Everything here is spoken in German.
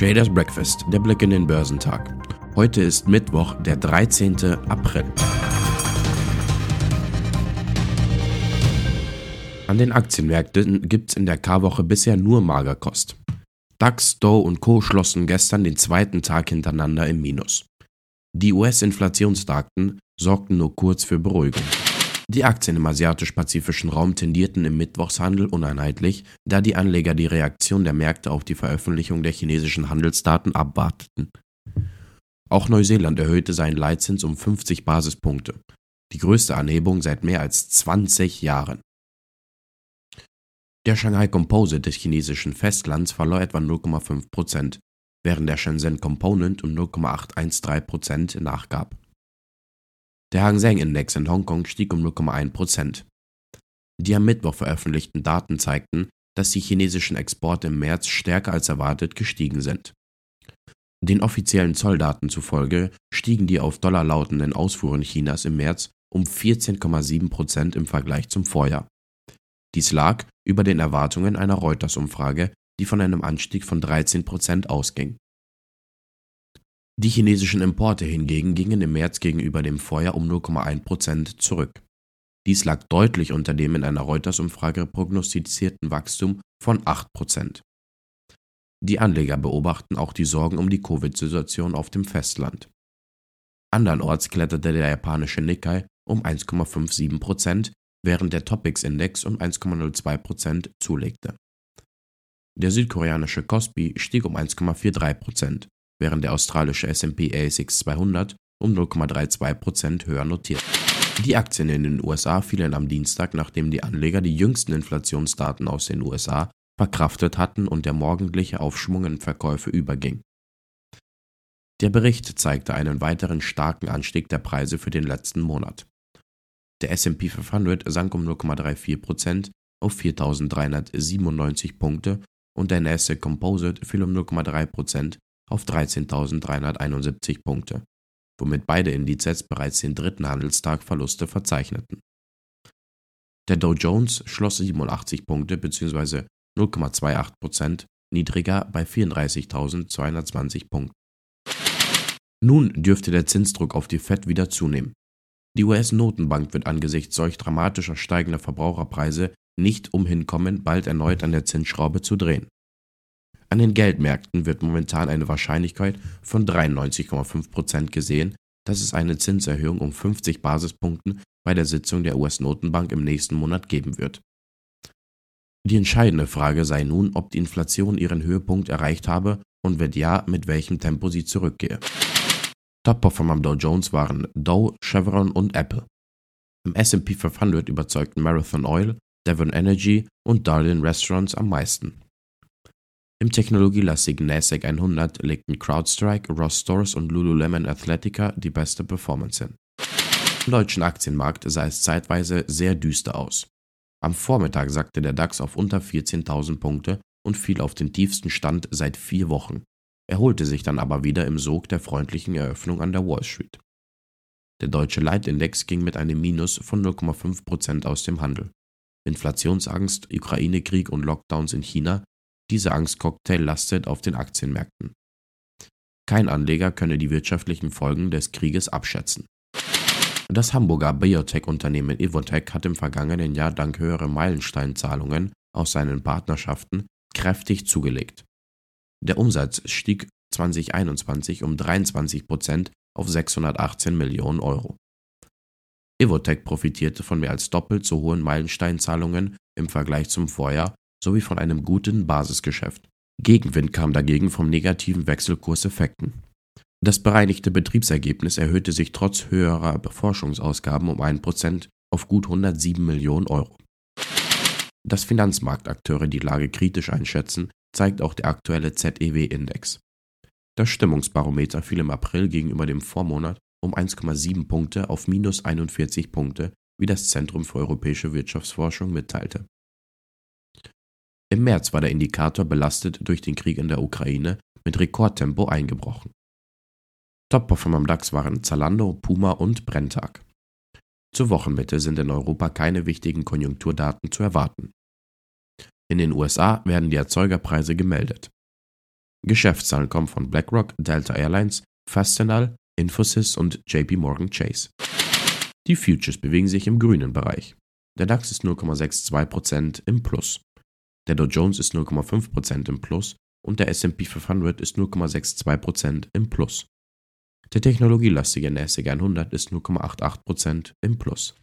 Traders Breakfast, der Blick in den Börsentag. Heute ist Mittwoch, der 13. April. An den Aktienmärkten gibt es in der K-Woche bisher nur Magerkost. DAX, Dow und Co. schlossen gestern den zweiten Tag hintereinander im Minus. Die US-Inflationsdaten sorgten nur kurz für Beruhigung. Die Aktien im asiatisch-pazifischen Raum tendierten im Mittwochshandel uneinheitlich, da die Anleger die Reaktion der Märkte auf die Veröffentlichung der chinesischen Handelsdaten abwarteten. Auch Neuseeland erhöhte seinen Leitzins um 50 Basispunkte, die größte Anhebung seit mehr als 20 Jahren. Der Shanghai Composite des chinesischen Festlands verlor etwa 0,5% während der Shenzhen Component um 0,813% nachgab. Der Hang Seng Index in Hongkong stieg um 0,1% Die am Mittwoch veröffentlichten Daten zeigten, dass die chinesischen Exporte im März stärker als erwartet gestiegen sind. Den offiziellen Zolldaten zufolge stiegen die auf Dollar lautenden Ausfuhren Chinas im März um 14,7% im Vergleich zum Vorjahr. Dies lag über den Erwartungen einer Reuters-Umfrage, die von einem Anstieg von 13% ausging. Die chinesischen Importe hingegen gingen im März gegenüber dem Vorjahr um 0,1% zurück. Dies lag deutlich unter dem in einer Reuters-Umfrage prognostizierten Wachstum von 8% Die Anleger beobachten auch die Sorgen um die Covid-Situation auf dem Festland. Andernorts kletterte der japanische Nikkei um 1,57% während der Topix-Index um 1,02% zulegte. Der südkoreanische Kospi stieg um 1,43 während der australische S&P ASX 200 um 0,32% höher notiert. Die Aktien in den USA fielen am Dienstag, nachdem die Anleger die jüngsten Inflationsdaten aus den USA verkraftet hatten und der morgendliche Aufschwung in Verkäufe überging. Der Bericht zeigte einen weiteren starken Anstieg der Preise für den letzten Monat. Der S&P 500 sank um 0,34% auf 4.397 Punkte und der Nasdaq Composite fiel um 0,3 auf 13.371 Punkte, womit beide Indizes bereits den dritten Handelstag Verluste verzeichneten. Der Dow Jones schloss 87 Punkte bzw. 0,28% niedriger bei 34.220 Punkten. Nun dürfte der Zinsdruck auf die Fed wieder zunehmen. Die US-Notenbank wird angesichts solch dramatischer steigender Verbraucherpreise nicht umhin kommen, bald erneut an der Zinsschraube zu drehen. An den Geldmärkten wird momentan eine Wahrscheinlichkeit von 93,5% gesehen, dass es eine Zinserhöhung um 50 Basispunkten bei der Sitzung der US-Notenbank im nächsten Monat geben wird. Die entscheidende Frage sei nun, ob die Inflation ihren Höhepunkt erreicht habe und wenn ja, mit welchem Tempo sie zurückgehe. Top-Performer am Dow Jones waren Dow, Chevron und Apple. Im S&P 500 überzeugten Marathon Oil, Devon Energy und Darlin Restaurants am meisten. Im technologielastigen NASDAQ 100 legten CrowdStrike, Ross Stores und Lululemon Athletica die beste Performance hin. Im deutschen Aktienmarkt sah es zeitweise sehr düster aus. Am Vormittag sackte der DAX auf unter 14.000 Punkte und fiel auf den tiefsten Stand seit vier Wochen, erholte sich dann aber wieder im Sog der freundlichen Eröffnung an der Wall Street. Der deutsche Leitindex ging mit einem Minus von 0,5% aus dem Handel. Inflationsangst, Ukraine-Krieg und Lockdowns in China dieser Angstcocktail lastet auf den Aktienmärkten. Kein Anleger könne die wirtschaftlichen Folgen des Krieges abschätzen. Das Hamburger Biotech-Unternehmen Evotech hat im vergangenen Jahr dank höherer Meilensteinzahlungen aus seinen Partnerschaften kräftig zugelegt. Der Umsatz stieg 2021 um 23 Prozent auf 618 Millionen Euro. Evotech profitierte von mehr als doppelt so hohen Meilensteinzahlungen im Vergleich zum Vorjahr sowie von einem guten Basisgeschäft. Gegenwind kam dagegen vom negativen Wechselkurseffekten. Das bereinigte Betriebsergebnis erhöhte sich trotz höherer Forschungsausgaben um 1% auf gut 107 Millionen Euro. Dass Finanzmarktakteure die Lage kritisch einschätzen, zeigt auch der aktuelle ZEW-Index. Das Stimmungsbarometer fiel im April gegenüber dem Vormonat um 1,7 Punkte auf minus 41 Punkte, wie das Zentrum für europäische Wirtschaftsforschung mitteilte. Im März war der Indikator belastet durch den Krieg in der Ukraine mit Rekordtempo eingebrochen. Top-Performer am DAX waren Zalando, Puma und Brenntag. Zur Wochenmitte sind in Europa keine wichtigen Konjunkturdaten zu erwarten. In den USA werden die Erzeugerpreise gemeldet. Geschäftszahlen kommen von BlackRock, Delta Airlines, Fastenal, Infosys und JP Morgan Chase. Die Futures bewegen sich im grünen Bereich. Der DAX ist 0,62% im Plus. Der Dow Jones ist 0,5% im Plus und der S&P 500 ist 0,62% im Plus. Der technologielastige NASDAQ 100 ist 0,88% im Plus.